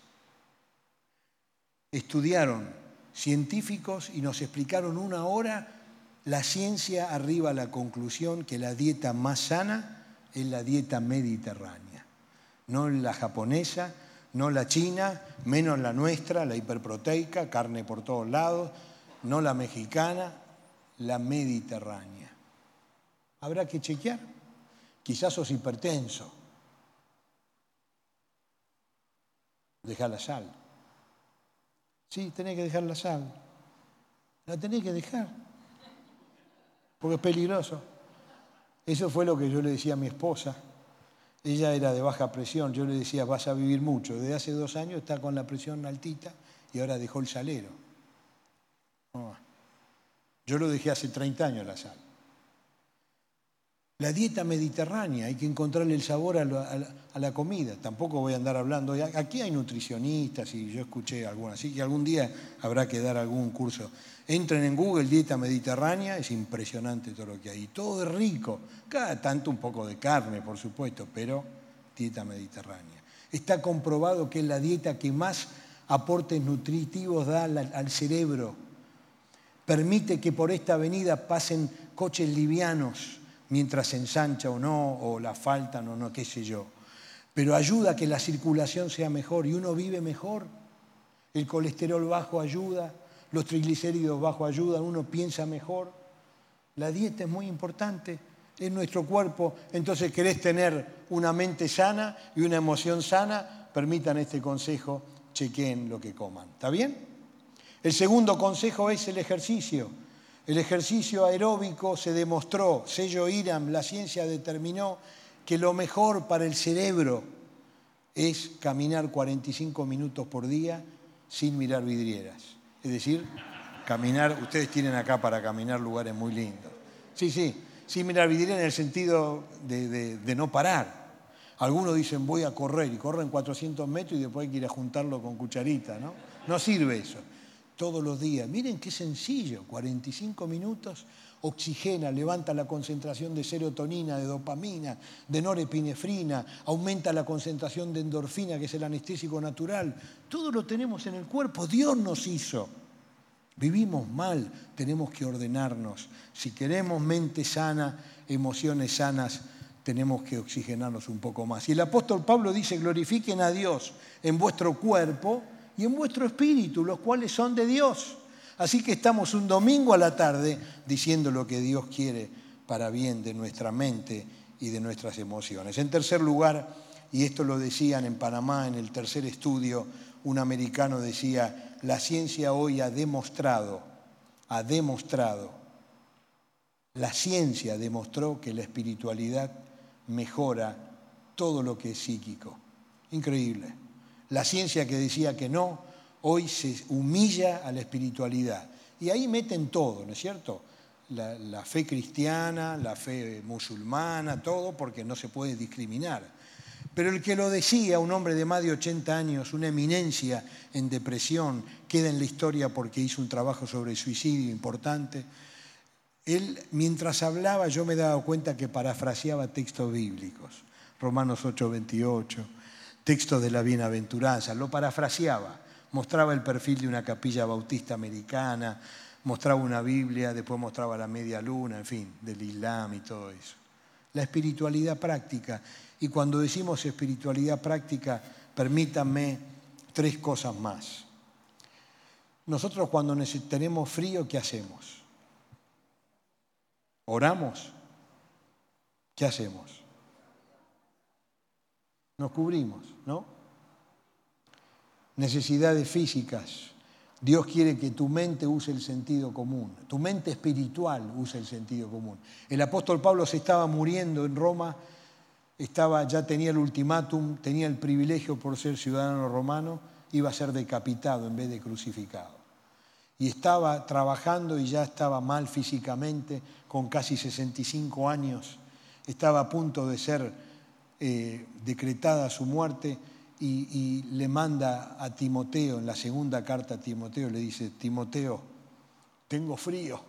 Estudiaron científicos y nos explicaron una hora la ciencia arriba a la conclusión que la dieta más sana es la dieta mediterránea, no la japonesa, no la china, menos la nuestra, la hiperproteica, carne por todos lados, no la mexicana, la mediterránea. Habrá que chequear. Quizás sos hipertenso. Deja la sal. Sí, tenés que dejar la sal. La tenés que dejar porque es peligroso. Eso fue lo que yo le decía a mi esposa. Ella era de baja presión, yo le decía, vas a vivir mucho. Desde hace dos años está con la presión altita y ahora dejó el salero. Yo lo dejé hace 30 años la sal. La dieta mediterránea, hay que encontrarle el sabor a la, comida. Tampoco voy a andar hablando. Aquí hay nutricionistas y yo escuché algunas, así que algún día habrá que dar algún curso. Entren en Google, dieta mediterránea, es impresionante todo lo que hay. Todo es rico. Cada tanto un poco de carne, por supuesto, pero dieta mediterránea. Está comprobado que es la dieta que más aportes nutritivos da al cerebro. Permite que por esta avenida pasen coches livianos mientras se ensancha o no, o la faltan o no, qué sé yo. Pero ayuda a que la circulación sea mejor y uno vive mejor. El colesterol bajo ayuda, los triglicéridos bajo ayudan, uno piensa mejor. La dieta es muy importante, es nuestro cuerpo. Entonces, querés tener una mente sana y una emoción sana, permitan este consejo, chequeen lo que coman. ¿Está bien? El segundo consejo es el ejercicio. El ejercicio aeróbico se demostró, sello IRAM, la ciencia determinó que lo mejor para el cerebro es caminar 45 minutos por día sin mirar vidrieras. Es decir, caminar, ustedes tienen acá para caminar lugares muy lindos. Sí, sí, sin mirar vidrieras en el sentido de, no parar. Algunos dicen voy a correr y corren 400 metros y después hay que ir a juntarlo con cucharita, ¿no? No sirve eso todos los días. Miren qué sencillo, 45 minutos, oxigena, levanta la concentración de serotonina, de dopamina, de norepinefrina, aumenta la concentración de endorfina, que es el anestésico natural. Todo lo tenemos en el cuerpo, Dios nos hizo. Vivimos mal, tenemos que ordenarnos. Si queremos mente sana, emociones sanas, tenemos que oxigenarnos un poco más. Y el apóstol Pablo dice, glorifiquen a Dios en vuestro cuerpo y en vuestro espíritu, los cuales son de Dios. Así que estamos un domingo a la tarde diciendo lo que Dios quiere para bien de nuestra mente y de nuestras emociones. En tercer lugar, y esto lo decían en Panamá en el tercer estudio, un americano decía, la ciencia hoy ha demostrado, ha demostrado, la ciencia demostró que la espiritualidad mejora todo lo que es psíquico. Increíble. La ciencia que decía que no, hoy se humilla a la espiritualidad. Y ahí meten todo, ¿no es cierto? La, fe cristiana, la fe musulmana, todo, porque no se puede discriminar. Pero el que lo decía, un hombre de más de 80 años, una eminencia en depresión, queda en la historia porque hizo un trabajo sobre suicidio importante. Él, mientras hablaba, yo me daba cuenta que parafraseaba textos bíblicos. Romanos 8, 28 texto de la bienaventuranza, lo parafraseaba, mostraba el perfil de una capilla bautista americana, mostraba una Biblia, después mostraba la media luna, en fin, del Islam y todo eso. La espiritualidad práctica. Y cuando decimos espiritualidad práctica, permítanme tres cosas más. Nosotros cuando tenemos frío, ¿qué hacemos? ¿Oramos? ¿Qué hacemos? Nos cubrimos, ¿no? Necesidades físicas. Dios quiere que tu mente use el sentido común, tu mente espiritual use el sentido común. El apóstol Pablo se estaba muriendo en Roma estaba, ya tenía el ultimátum, tenía el privilegio por ser ciudadano romano, iba a ser decapitado en vez de crucificado. Y estaba trabajando y ya estaba mal físicamente, con casi 65 años, estaba a punto de ser eh, decretada su muerte y, y le manda a Timoteo, en la segunda carta a Timoteo, le dice, Timoteo, tengo frío.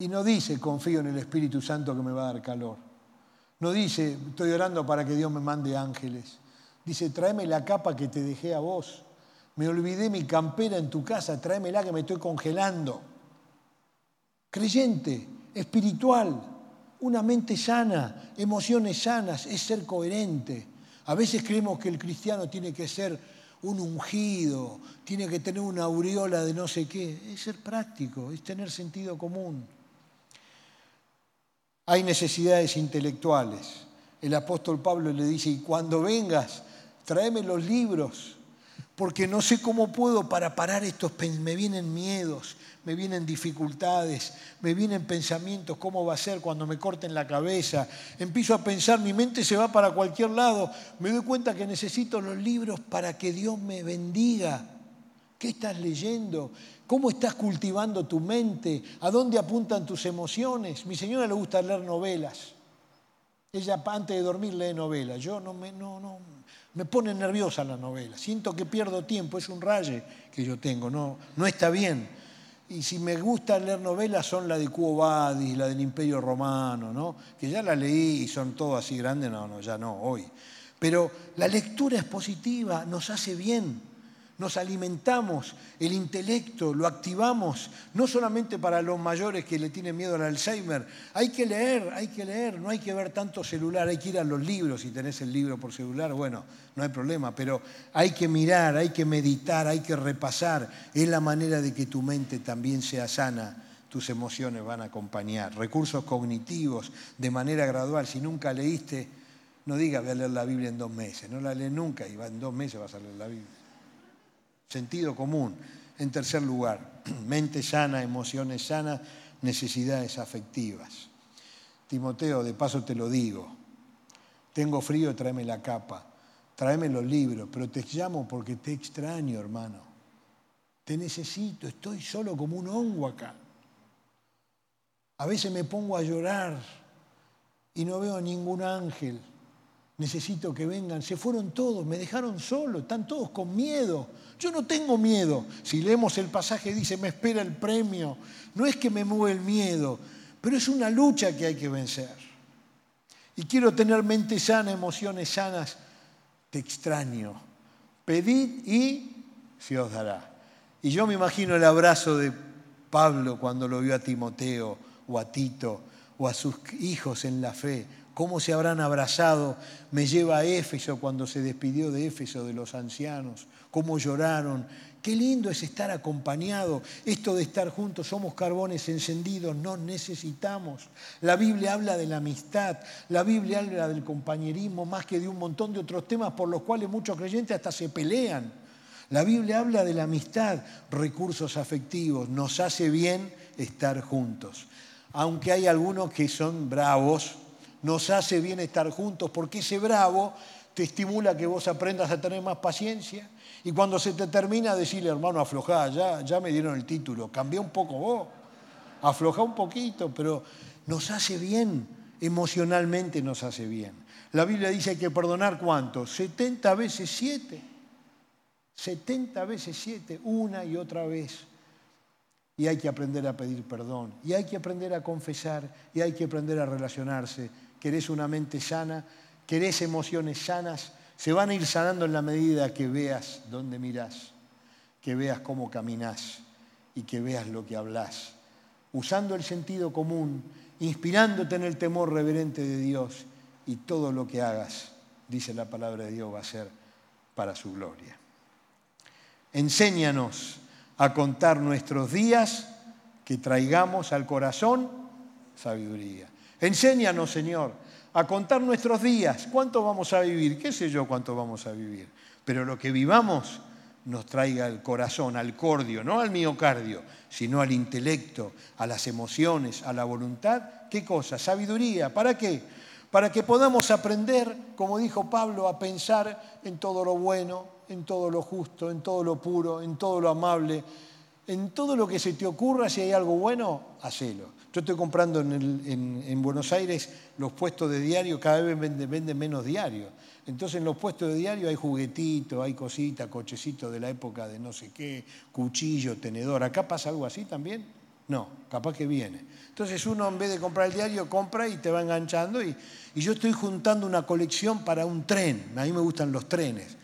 Y no dice, confío en el Espíritu Santo que me va a dar calor. No dice, estoy orando para que Dios me mande ángeles. Dice, tráeme la capa que te dejé a vos. Me olvidé mi campera en tu casa, tráemela que me estoy congelando. Creyente, espiritual, una mente sana, emociones sanas, es ser coherente. A veces creemos que el cristiano tiene que ser un ungido, tiene que tener una aureola de no sé qué. Es ser práctico, es tener sentido común. Hay necesidades intelectuales. El apóstol Pablo le dice, y cuando vengas, tráeme los libros, porque no sé cómo puedo para parar estos, me vienen miedos, me vienen dificultades, me vienen pensamientos, cómo va a ser cuando me corten la cabeza. Empiezo a pensar, mi mente se va para cualquier lado, me doy cuenta que necesito los libros para que Dios me bendiga. ¿Qué estás leyendo? ¿Cómo estás cultivando tu mente? ¿A dónde apuntan tus emociones? Mi señora le gusta leer novelas. Ella antes de dormir lee novelas. Yo no me, no, no, me pone nerviosa la novela. Siento que pierdo tiempo. Es un raye que yo tengo. No, no está bien. Y si me gusta leer novelas son la de Cuo Vadis, la del Imperio Romano, ¿no? que ya la leí y son todas así grandes. No, no, ya no, hoy. Pero la lectura es positiva, nos hace bien nos alimentamos el intelecto, lo activamos, no solamente para los mayores que le tienen miedo al Alzheimer, hay que leer, hay que leer, no hay que ver tanto celular, hay que ir a los libros, si tenés el libro por celular, bueno, no hay problema, pero hay que mirar, hay que meditar, hay que repasar, es la manera de que tu mente también sea sana tus emociones van a acompañar. Recursos cognitivos de manera gradual. Si nunca leíste, no digas voy a leer la Biblia en dos meses. No la lees nunca y en dos meses vas a leer la Biblia sentido común. En tercer lugar, (clears throat) mente sana, emociones sanas, necesidades afectivas. Timoteo, de paso te lo digo, tengo frío, tráeme la capa, tráeme los libros, pero te llamo porque te extraño, hermano. Te necesito, estoy solo como un hongo acá. A veces me pongo a llorar y no veo ningún ángel necesito que vengan. Se fueron todos, me dejaron solo, están todos con miedo. Yo no tengo miedo. Si leemos el pasaje dice, me espera el premio. No es que me mueve el miedo, pero es una lucha que hay que vencer. Y quiero tener mente sana, emociones sanas. Te extraño. Pedid y se os dará. Y yo me imagino el abrazo de Pablo cuando lo vio a Timoteo o a Tito o a sus hijos en la fe cómo se habrán abrazado, me lleva a Éfeso cuando se despidió de Éfeso de los ancianos, cómo lloraron. Qué lindo es estar acompañado, esto de estar juntos, somos carbones encendidos, no necesitamos. La Biblia habla de la amistad, la Biblia habla del compañerismo, más que de un montón de otros temas por los cuales muchos creyentes hasta se pelean. La Biblia habla de la amistad, recursos afectivos, nos hace bien estar juntos. Aunque hay algunos que son bravos, nos hace bien estar juntos, porque ese bravo te estimula que vos aprendas a tener más paciencia. Y cuando se te termina, decirle, hermano, aflojá, ya, ya me dieron el título, cambié un poco vos, aflojá un poquito, pero nos hace bien, emocionalmente nos hace bien. La Biblia dice que perdonar cuánto? 70 veces 7. 70 veces 7, una y otra vez. Y hay que aprender a pedir perdón, y hay que aprender a confesar, y hay que aprender a relacionarse querés una mente sana, querés emociones sanas, se van a ir sanando en la medida que veas dónde mirás, que veas cómo caminás y que veas lo que hablas, usando el sentido común, inspirándote en el temor reverente de Dios y todo lo que hagas, dice la palabra de Dios, va a ser para su gloria. Enséñanos a contar nuestros días, que traigamos al corazón sabiduría. Enséñanos, Señor, a contar nuestros días. ¿Cuánto vamos a vivir? ¿Qué sé yo cuánto vamos a vivir? Pero lo que vivamos nos traiga al corazón, al cordio, no al miocardio, sino al intelecto, a las emociones, a la voluntad. ¿Qué cosa? Sabiduría. ¿Para qué? Para que podamos aprender, como dijo Pablo, a pensar en todo lo bueno, en todo lo justo, en todo lo puro, en todo lo amable, en todo lo que se te ocurra, si hay algo bueno, hacelo. Yo estoy comprando en, Buenos Aires los puestos de diario, cada vez venden, vende menos diario. Entonces en los puestos de diario hay juguetitos, hay cositas, cochecitos de la época de no sé qué, cuchillo, tenedor. ¿Acá pasa algo así también? No, capaz que viene. Entonces uno en vez de comprar el diario compra y te va enganchando y yo estoy juntando una colección para un tren. A mí me gustan los trenes.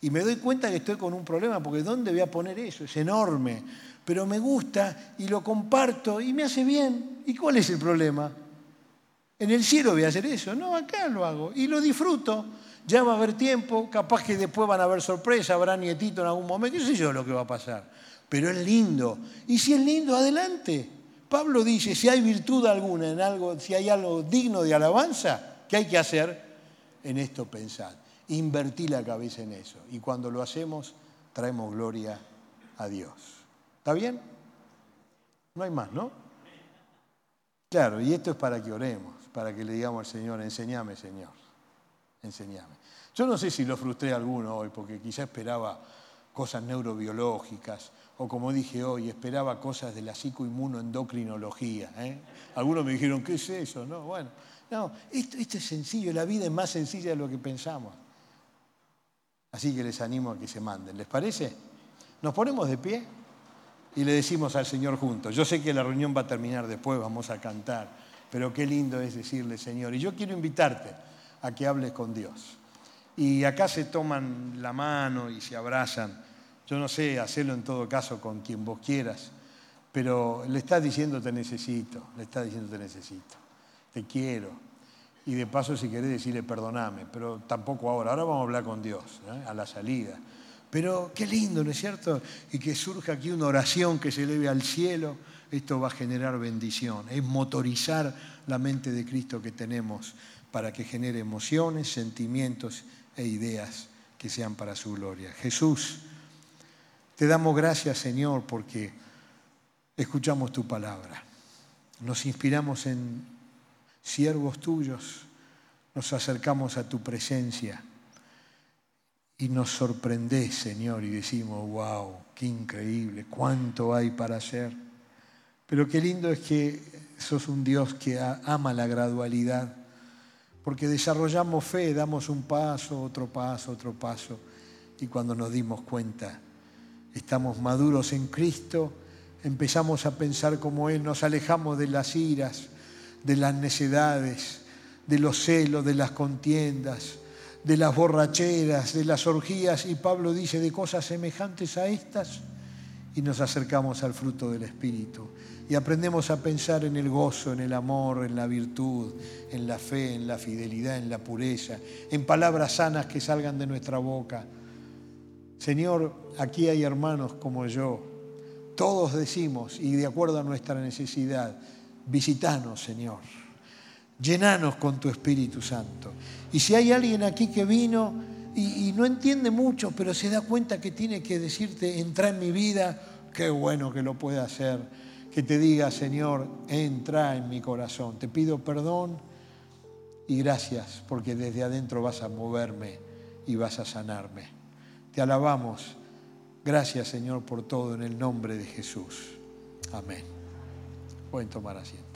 Y me doy cuenta que estoy con un problema, porque ¿dónde voy a poner eso? Es enorme pero me gusta y lo comparto y me hace bien. ¿Y cuál es el problema? En el cielo voy a hacer eso. No, acá lo hago y lo disfruto. Ya va a haber tiempo, capaz que después van a haber sorpresa, habrá nietito en algún momento, no sé yo lo que va a pasar. Pero es lindo. Y si es lindo, adelante. Pablo dice, si hay virtud alguna en algo, si hay algo digno de alabanza, ¿qué hay que hacer? En esto pensar. Invertir la cabeza en eso. Y cuando lo hacemos, traemos gloria a Dios. ¿Está bien? No hay más, ¿no? Claro, y esto es para que oremos, para que le digamos al Señor, enséñame, Señor, enséñame. Yo no sé si lo frustré a alguno hoy, porque quizá esperaba cosas neurobiológicas, o como dije hoy, esperaba cosas de la psicoinmunoendocrinología. ¿eh? Algunos me dijeron, ¿qué es eso? No, bueno, no, esto, esto es sencillo, la vida es más sencilla de lo que pensamos. Así que les animo a que se manden. ¿Les parece? ¿Nos ponemos de pie? y le decimos al Señor juntos. Yo sé que la reunión va a terminar después, vamos a cantar, pero qué lindo es decirle, Señor. Y yo quiero invitarte a que hables con Dios. Y acá se toman la mano y se abrazan. Yo no sé, hacerlo en todo caso con quien vos quieras, pero le estás diciendo te necesito, le estás diciendo te necesito, te quiero. Y de paso si querés decirle perdoname, pero tampoco ahora, ahora vamos a hablar con Dios, ¿eh? a la salida. Pero qué lindo, ¿no es cierto? Y que surja aquí una oración que se eleve al cielo, esto va a generar bendición, es motorizar la mente de Cristo que tenemos para que genere emociones, sentimientos e ideas que sean para su gloria. Jesús, te damos gracias Señor porque escuchamos tu palabra, nos inspiramos en siervos tuyos, nos acercamos a tu presencia y nos sorprendés, Señor, y decimos, wow, qué increíble, cuánto hay para hacer. Pero qué lindo es que sos un Dios que ama la gradualidad, porque desarrollamos fe, damos un paso, otro paso, otro paso, y cuando nos dimos cuenta, estamos maduros en Cristo, empezamos a pensar como Él, nos alejamos de las iras, de las necedades, de los celos, de las contiendas, de las borracheras, de las orgías, y Pablo dice de cosas semejantes a estas, y nos acercamos al fruto del Espíritu. Y aprendemos a pensar en el gozo, en el amor, en la virtud, en la fe, en la fidelidad, en la pureza, en palabras sanas que salgan de nuestra boca. Señor, aquí hay hermanos como yo. Todos decimos, y de acuerdo a nuestra necesidad, visitanos, Señor. Llenanos con tu Espíritu Santo. Y si hay alguien aquí que vino y, no entiende mucho, pero se da cuenta que tiene que decirte, entra en mi vida, qué bueno que lo pueda hacer. Que te diga, Señor, entra en mi corazón. Te pido perdón y gracias porque desde adentro vas a moverme y vas a sanarme. Te alabamos. Gracias, Señor, por todo en el nombre de Jesús. Amén. Pueden tomar asiento.